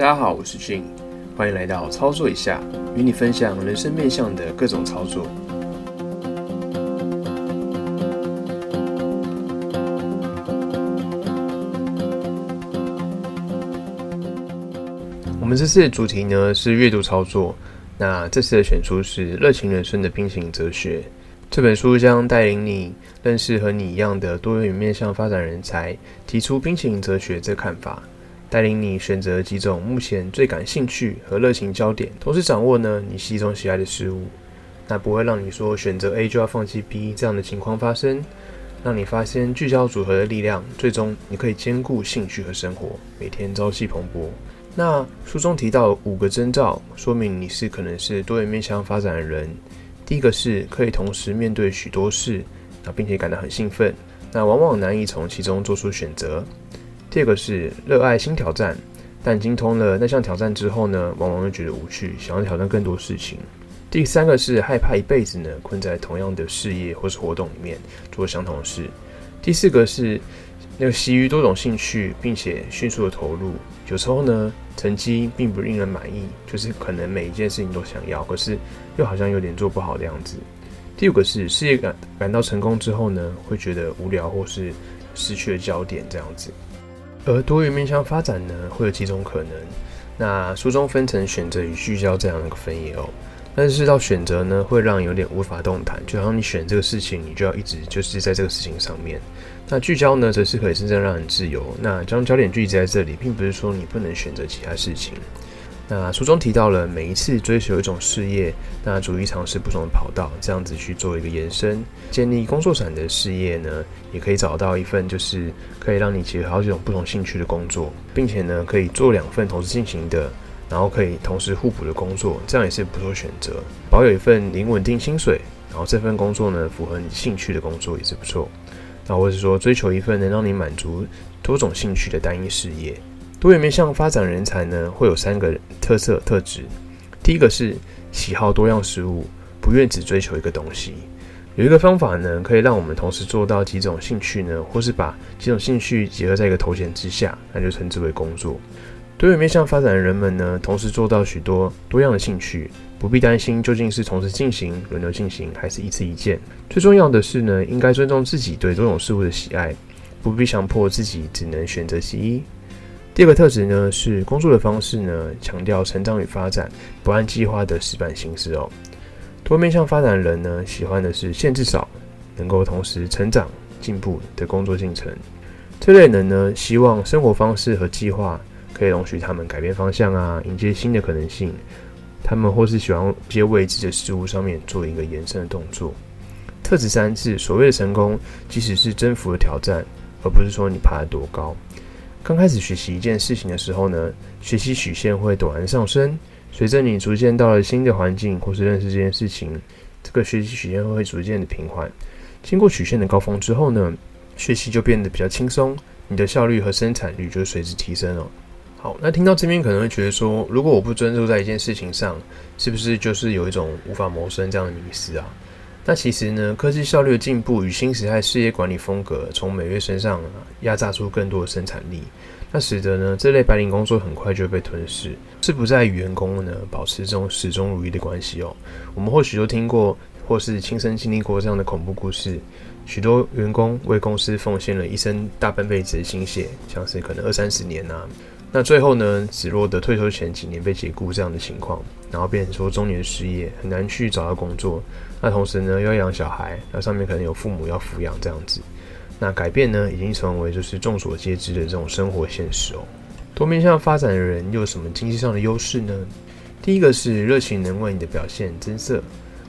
大家好，我是俊，欢迎来到操作一下，与你分享人生面向的各种操作。我们这次的主题呢是阅读操作，那这次的选书是《热情人生的并行哲学》。这本书将带领你认识和你一样的多元面向发展人才，提出冰淇淋哲学这看法，带领你选择几种目前最感兴趣和热情焦点，同时掌握呢你心中喜爱的事物。那不会让你说选择 A 就要放弃 B 这样的情况发生，让你发现聚焦组合的力量，最终你可以兼顾兴趣和生活，每天朝气蓬勃。那书中提到五个征兆，说明你是可能是多元面向发展的人。第一个是可以同时面对许多事，那并且感到很兴奋，那往往难以从其中做出选择。第二个是热爱新挑战，但精通了那项挑战之后呢，往往又觉得无趣，想要挑战更多事情。第三个是害怕一辈子呢困在同样的事业或是活动里面做相同的事。第四个是那个习于多种兴趣，并且迅速的投入，有时候呢。成绩并不令人满意，就是可能每一件事情都想要，可是又好像有点做不好的样子。第五个是事业感感到成功之后呢，会觉得无聊或是失去了焦点这样子。而多元面向发展呢，会有几种可能。那书中分成选择与聚焦这样的一个分野哦。但是到选择呢，会让有点无法动弹，就好像你选这个事情，你就要一直就是在这个事情上面。那聚焦呢，则是可以真正让人自由。那将焦点聚集在这里，并不是说你不能选择其他事情。那书中提到了每一次追求一种事业，那逐一尝试不同的跑道，这样子去做一个延伸，建立工作伞的事业呢，也可以找到一份就是可以让你结合好几种不同兴趣的工作，并且呢，可以做两份同时进行的。然后可以同时互补的工作，这样也是不错选择。保有一份零稳定薪水，然后这份工作呢符合你兴趣的工作也是不错。那或者是说追求一份能让你满足多种兴趣的单一事业。多元面向发展人才呢会有三个特色特质。第一个是喜好多样事物，不愿只追求一个东西。有一个方法呢可以让我们同时做到几种兴趣呢，或是把几种兴趣结合在一个头衔之下，那就称之为工作。多元面向发展的人们呢，同时做到许多多样的兴趣，不必担心究竟是同时进行、轮流进行，还是一次一件。最重要的是呢，应该尊重自己对多种事物的喜爱，不必强迫自己只能选择其一。第二个特质呢，是工作的方式呢，强调成长与发展，不按计划的死板形式哦。多面向发展的人呢，喜欢的是限制少，能够同时成长进步的工作进程。这类人呢，希望生活方式和计划。可以容许他们改变方向啊，迎接新的可能性。他们或是喜欢一些未知的事物上面做一个延伸的动作。特质三是所谓的成功，即使是征服的挑战，而不是说你爬得多高。刚开始学习一件事情的时候呢，学习曲线会陡然上升。随着你逐渐到了新的环境，或是认识这件事情，这个学习曲线会逐渐的平缓。经过曲线的高峰之后呢，学习就变得比较轻松，你的效率和生产率就随之提升了。好，那听到这边可能会觉得说，如果我不专注在一件事情上，是不是就是有一种无法谋生这样的迷思啊？那其实呢，科技效率的进步与新时代事业管理风格从每月身上压榨出更多的生产力，那使得呢这类白领工作很快就被吞噬，是不在与员工呢保持这种始终如一的关系哦。我们或许都听过或是亲身经历过这样的恐怖故事，许多员工为公司奉献了一生大半辈子的心血，像是可能二三十年呐。那最后呢，只落得退休前几年被解雇这样的情况，然后变成说中年失业，很难去找到工作。那同时呢，又要养小孩，那上面可能有父母要抚养这样子。那改变呢，已经成为就是众所皆知的这种生活现实哦。多面向发展的人又有什么经济上的优势呢？第一个是热情能为你的表现增色，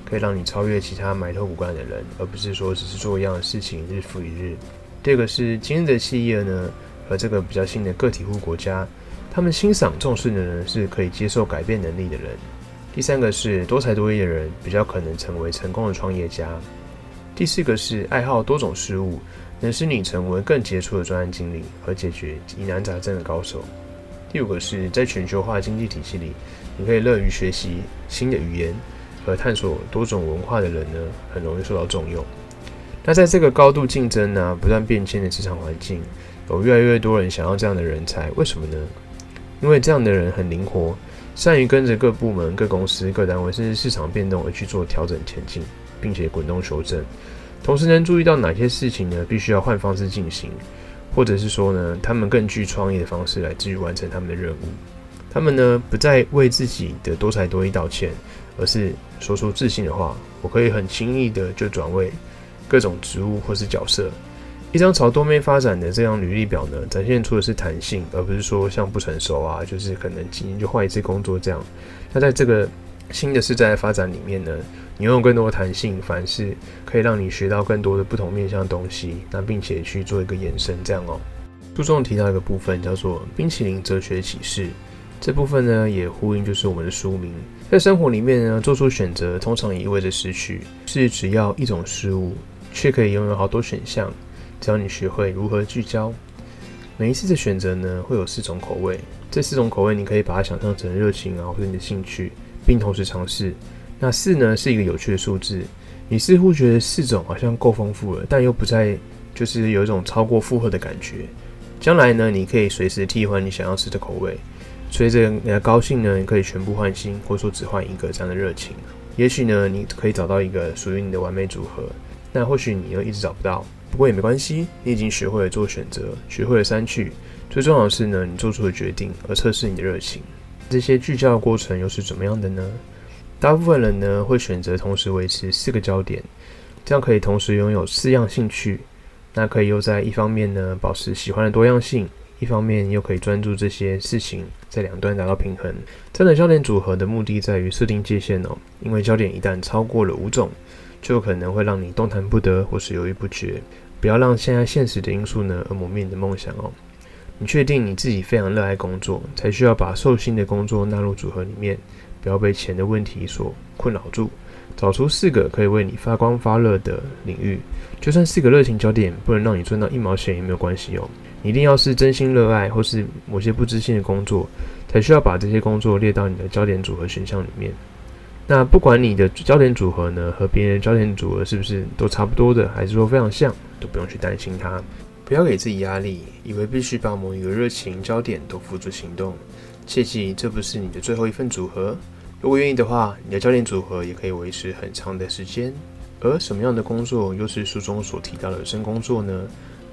可以让你超越其他埋头苦干的人，而不是说只是做一样的事情日复一日。第二个是今日的企业呢？而这个比较新的个体户国家，他们欣赏重视的人是可以接受改变能力的人。第三个是多才多艺的人比较可能成为成功的创业家。第四个是爱好多种事物，能使你成为更杰出的专案经理和解决疑难杂症的高手。第五个是在全球化经济体系里，你可以乐于学习新的语言和探索多种文化的人呢，很容易受到重用。那在这个高度竞争呢、不断变迁的职场环境。有越来越多人想要这样的人才，为什么呢？因为这样的人很灵活，善于跟着各部门、各公司、各单位甚至市场变动而去做调整前进，并且滚动修正。同时能注意到哪些事情呢？必须要换方式进行，或者是说呢，他们更具创意的方式来至于完成他们的任务。他们呢，不再为自己的多才多艺道歉，而是说出自信的话。我可以很轻易的就转为各种职务或是角色。一张朝多面发展的这样履历表呢，展现出的是弹性，而不是说像不成熟啊，就是可能几年就换一次工作这样。那在这个新的时代发展里面呢？你拥有更多的弹性，凡是可以让你学到更多的不同面向的东西，那并且去做一个延伸，这样哦。书中提到一个部分叫做冰淇淋哲学启示，这部分呢也呼应就是我们的书名。在生活里面呢，做出选择通常意味着失去，是只要一种事物，却可以拥有好多选项，只要你学会如何聚焦。每一次的选择呢，会有四种口味，这四种口味你可以把它想象成热情啊，或者你的兴趣，并同时尝试。那四呢是一个有趣的数字，你似乎觉得四种好像够丰富了，但又不再就是有一种超过负荷的感觉。将来呢，你可以随时替换你想要吃的口味，随着你的高兴呢，你可以全部换新，或者说只换一个这样的热情。也许呢，你可以找到一个属于你的完美组合，那或许你又一直找不到，不过也没关系，你已经学会了做选择，学会了删去，最重要的是呢，你做出了决定，而测试你的热情。这些聚焦的过程又是怎么样的呢？大部分人呢会选择同时维持四个焦点，这样可以同时拥有四样兴趣，那可以又在一方面呢保持喜欢的多样性，一方面又可以专注这些事情，在两端达到平衡。这样的焦点组合的目的在于设定界限哦，因为焦点一旦超过了五种，就可能会让你动弹不得或是犹豫不决。不要让现在现实的因素呢而磨灭你的梦想哦。你确定你自己非常热爱工作，才需要把寿星的工作纳入组合里面。不要被钱的问题所困扰住，找出四个可以为你发光发热的领域。就算四个热情焦点不能让你赚到一毛钱也没有关系哦。你一定要是真心热爱或是某些不知心的工作，才需要把这些工作列到你的焦点组合选项里面。那不管你的焦点组合呢和别人的焦点组合是不是都差不多的，还是说非常像，都不用去担心它。不要给自己压力，以为必须把某一个热情焦点都付诸行动。切记，这不是你的最后一份组合。如果愿意的话，你的焦点组合也可以维持很长的时间。而什么样的工作又是书中所提到的真工作呢？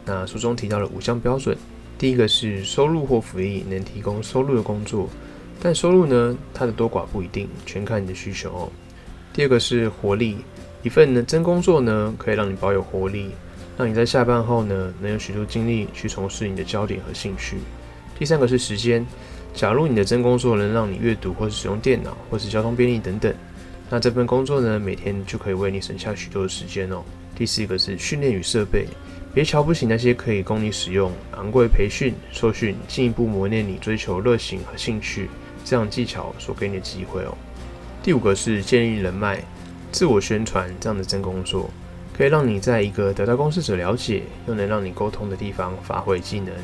那书中提到了五项标准。第一个是收入或福利能提供收入的工作，但收入呢，它的多寡不一定，全看你的需求哦。第二个是活力，一份呢真工作呢，可以让你保有活力，让你在下班后呢，能有许多精力去从事你的焦点和兴趣。第三个是时间。假如你的真工作能让你阅读，或是使用电脑，或是交通便利等等，那这份工作呢，每天就可以为你省下许多的时间哦。第四个是训练与设备，别瞧不起那些可以供你使用昂贵培训、受训，进一步磨练你追求热情和兴趣这样技巧所给你的机会哦。第五个是建立人脉、自我宣传这样的真工作，可以让你在一个得到公司者了解，又能让你沟通的地方发挥技能。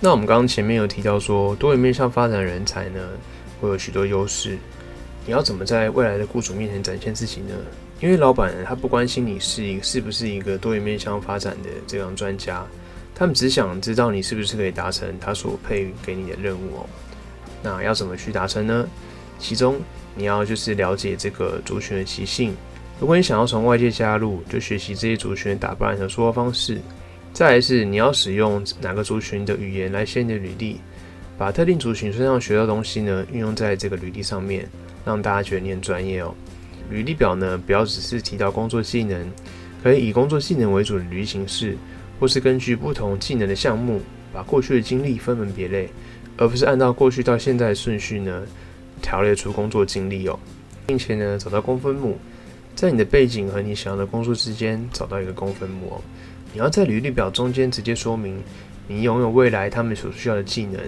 那我们刚刚前面有提到说，多元面向发展人才呢，会有许多优势。你要怎么在未来的雇主面前展现自己呢？因为老板他不关心你是一是不是一个多元面向发展的这样专家，他们只想知道你是不是可以达成他所配给你的任务哦。那要怎么去达成呢？其中你要就是了解这个族群的习性。如果你想要从外界加入，就学习这些族群的打扮和说话方式。再来是你要使用哪个族群的语言来写你的履历，把特定族群身上学到东西呢运用在这个履历上面，让大家觉得你很专业哦。履历表呢不要只是提到工作技能，可以以工作技能为主的履历形式，或是根据不同技能的项目，把过去的经历分门别类，而不是按照过去到现在的顺序呢条列出工作经历哦，并且呢找到公分母，在你的背景和你想要的工作之间找到一个公分母哦。你要在履历表中间直接说明你拥有未来他们所需要的技能，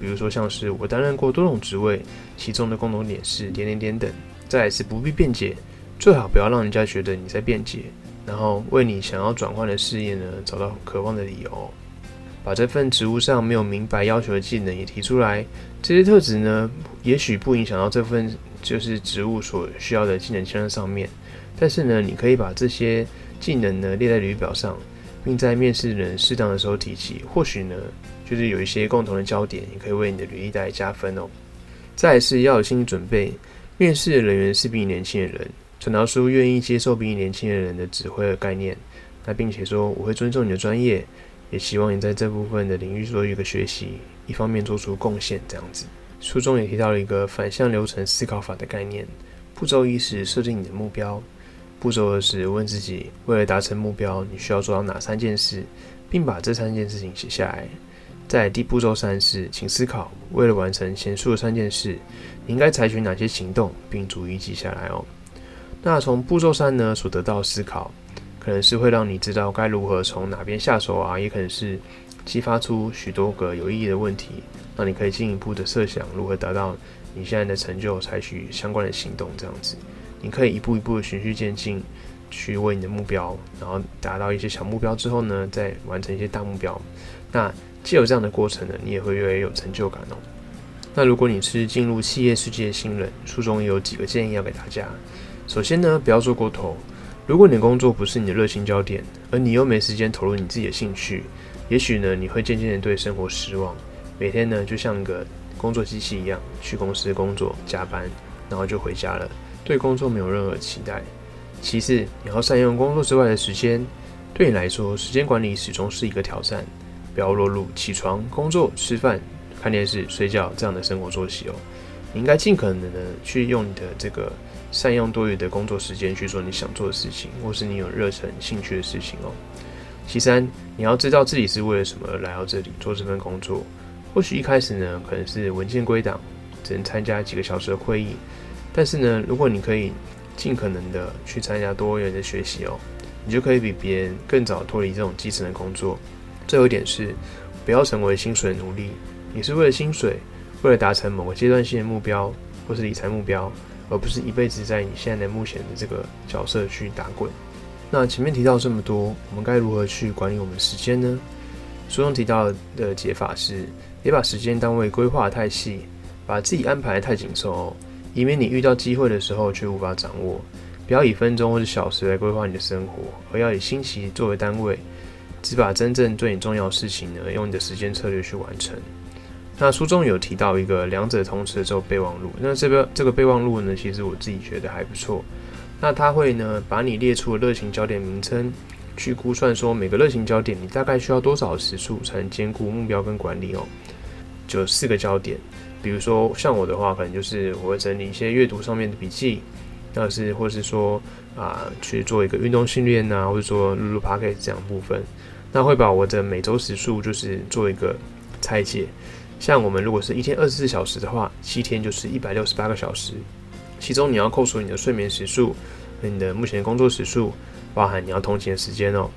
比如说像是我担任过多种职位，其中的共同点是点点点等。再是不必辩解，最好不要让人家觉得你在辩解，然后为你想要转换的事业呢找到渴望的理由。把这份职务上没有明白要求的技能也提出来，这些特质呢也许不影响到这份就是职务所需要的技能签上面，但是呢你可以把这些技能呢列在履历表上。并在面试人适当的时候提起，或许呢，就是有一些共同的焦点，也可以为你的履历带来加分哦。再是要有心理准备，面试的人员是比你年轻的人，传达出愿意接受比你年轻的人的指挥的概念，那并且说我会尊重你的专业，也希望你在这部分的领域做一个学习，一方面做出贡献这样子。书中也提到了一个反向流程思考法的概念，步骤一是设定你的目标，步骤二是问自己为了达成目标，你需要做到哪三件事，并把这三件事情写下来。在第步骤三是，请思考为了完成前述的三件事，你应该采取哪些行动，并逐一记下来哦。那从步骤三呢所得到思考，可能是会让你知道该如何从哪边下手啊，也可能是激发出许多个有意义的问题，让你可以进一步的设想如何达到你现在的成就，采取相关的行动。这样子，你可以一步一步的循序渐进，去为你的目标，然后达到一些小目标之后呢，再完成一些大目标。那既有这样的过程呢，你也会越来越有成就感哦。那如果你是进入企业世界的新人，书中有几个建议要给大家。首先呢，不要做过头。如果你的工作不是你的热心焦点，而你又没时间投入你自己的兴趣，也许呢，你会渐渐的对生活失望。每天呢，就像个工作机器一样，去公司工作、加班，然后就回家了，对工作没有任何期待。其次，你要善用工作之外的时间。对你来说，时间管理始终是一个挑战。不要落入起床、工作、吃饭、看电视、睡觉这样的生活作息哦。你应该尽可能的去用你的这个善用多余的工作时间去做你想做的事情，或是你有热忱、兴趣的事情哦。其三，你要知道自己是为了什么来到这里做这份工作。或许一开始呢，可能是文件归档，只能参加几个小时的会议。但是呢，如果你可以尽可能的去参加多元的学习哦，你就可以比别人更早脱离这种基层的工作。最后一点是，不要成为薪水奴隶。你是为了薪水，为了达成某个阶段性的目标或是理财目标，而不是一辈子在你现在的目前的这个角色去打滚。那前面提到这么多，我们该如何去管理我们的时间呢？书中提到的解法是，别把时间单位规划太细，把自己安排太紧凑哦，以免你遇到机会的时候却无法掌握。不要以分钟或者小时来规划你的生活，而要以星期作为单位。只把真正对你重要的事情呢，用你的时间策略去完成。那书中有提到一个两者同时的这种备忘录，那这个这个备忘录呢，其实我自己觉得还不错。那它会呢，把你列出的热情焦点名称，去估算说每个热情焦点你大概需要多少时数才能兼顾目标跟管理哦。就四个焦点，比如说像我的话，可能就是我会整理一些阅读上面的笔记，那是或是说啊去做一个运动训练呐，或者说录录 p o c a s t 这样部分。那会把我的每周时数就是做一个拆解，像我们如果是一天二十四小时的话，七天就是一百六十八个小时，其中你要扣除你的睡眠时数和你的目前工作时数，包含你要通勤的时间哦，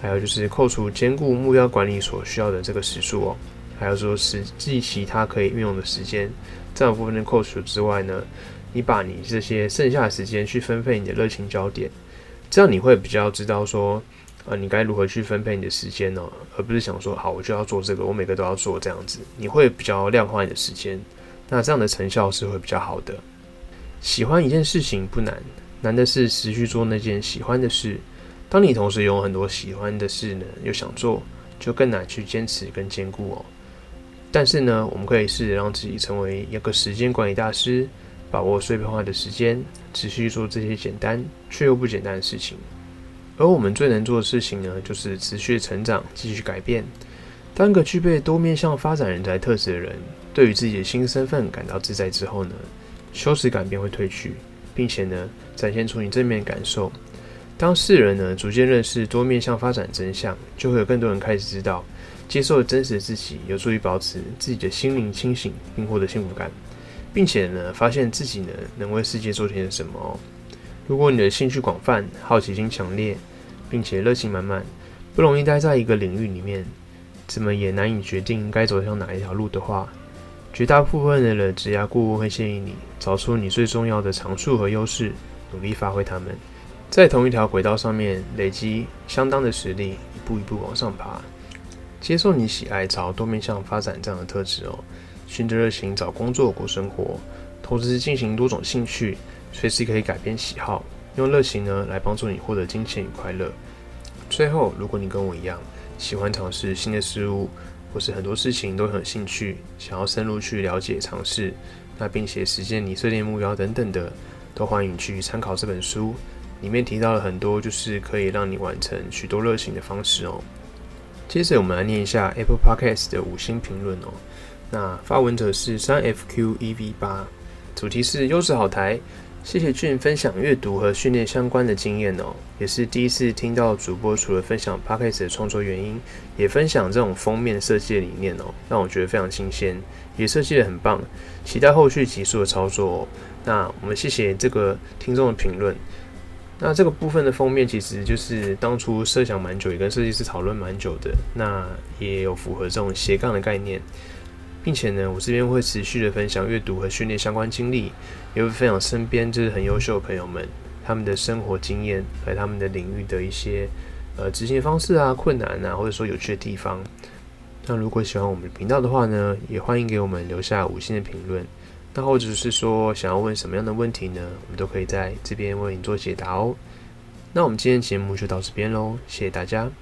还有就是扣除兼顾目标管理所需要的这个时数哦，还有说实际其他可以运用的时间，这样部分的扣除之外呢，你把你这些剩下的时间去分配你的热情焦点，这样你会比较知道说。呃，你该如何去分配你的时间呢？而不是想说，好，我就要做这个，我每个都要做这样子，你会比较量化你的时间，那这样的成效是会比较好的。喜欢一件事情不难，难的是持续做那件喜欢的事。当你同时有很多喜欢的事呢，又想做，就更难去坚持跟兼顾哦。但是呢，我们可以试着让自己成为一个时间管理大师，把握碎片化的时间，持续做这些简单却又不简单的事情。而我们最能做的事情呢，就是持续成长，继续改变。当一个具备多面向发展人才特质的人，对于自己的新身份感到自在之后呢，羞耻感便会褪去，并且呢，展现出你正面感受。当世人呢逐渐认识多面向发展真相，就会有更多人开始知道，接受真实的自己，有助于保持自己的心灵清醒，并获得幸福感，并且呢，发现自己呢能为世界做些什么。如果你的兴趣广泛、好奇心强烈，并且热情满满，不容易待在一个领域里面，怎么也难以决定该走向哪一条路的话，绝大部分的人职涯顾问会建议你找出你最重要的长处和优势，努力发挥它们，在同一条轨道上面累积相当的实力，一步一步往上爬。接受你喜爱朝多面向发展这样的特质哦，循着热情找工作过生活，同时进行多种兴趣。随时可以改变喜好，用热情呢来帮助你获得金钱与快乐。最后，如果你跟我一样喜欢尝试新的事物，或是很多事情都很有兴趣，想要深入去了解尝试，那并且实现你设定目标等等的，都欢迎去参考这本书。里面提到了很多，就是可以让你完成许多热情的方式哦。接着我们来念一下 Apple Podcast 的五星评论哦。那发文者是三 FQEV 八，主题是优质好台。谢谢俊分享阅读和训练相关的经验哦，也是第一次听到主播除了分享 Podcast 的创作原因，也分享这种封面设计的理念哦，让我觉得非常新鲜，也设计的很棒，期待后续急速的操作哦。那我们谢谢这个听众的评论。那这个部分的封面其实就是当初设想蛮久，也跟设计师讨论蛮久的，那也有符合这种斜杠的概念。并且呢，我这边会持续的分享阅读和训练相关经历，也会分享身边就是很优秀的朋友们他们的生活经验和他们的领域的一些呃执行方式啊、困难啊，或者说有趣的地方。那如果喜欢我们的频道的话呢，也欢迎给我们留下五星的评论。那或者是说想要问什么样的问题呢，我们都可以在这边为你做解答哦。那我们今天节目就到这边喽，谢谢大家。